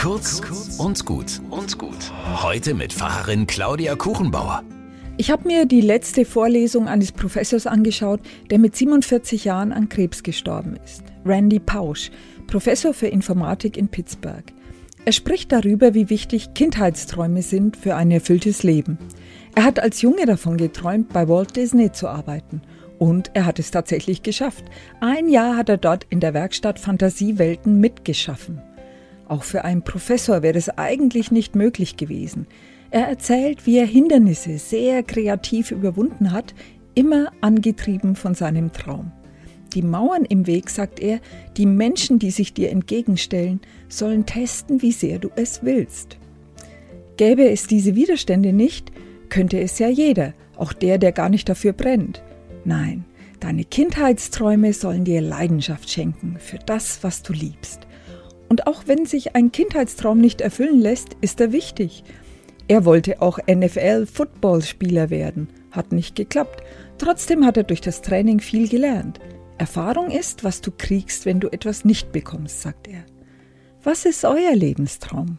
Kurz und gut und gut. Heute mit Pfarrerin Claudia Kuchenbauer. Ich habe mir die letzte Vorlesung eines Professors angeschaut, der mit 47 Jahren an Krebs gestorben ist. Randy Pausch, Professor für Informatik in Pittsburgh. Er spricht darüber, wie wichtig Kindheitsträume sind für ein erfülltes Leben. Er hat als Junge davon geträumt, bei Walt Disney zu arbeiten. Und er hat es tatsächlich geschafft. Ein Jahr hat er dort in der Werkstatt Fantasiewelten mitgeschaffen. Auch für einen Professor wäre es eigentlich nicht möglich gewesen. Er erzählt, wie er Hindernisse sehr kreativ überwunden hat, immer angetrieben von seinem Traum. Die Mauern im Weg, sagt er, die Menschen, die sich dir entgegenstellen, sollen testen, wie sehr du es willst. Gäbe es diese Widerstände nicht, könnte es ja jeder, auch der, der gar nicht dafür brennt. Nein, deine Kindheitsträume sollen dir Leidenschaft schenken für das, was du liebst. Und auch wenn sich ein Kindheitstraum nicht erfüllen lässt, ist er wichtig. Er wollte auch NFL-Footballspieler werden, hat nicht geklappt. Trotzdem hat er durch das Training viel gelernt. Erfahrung ist, was du kriegst, wenn du etwas nicht bekommst, sagt er. Was ist euer Lebenstraum?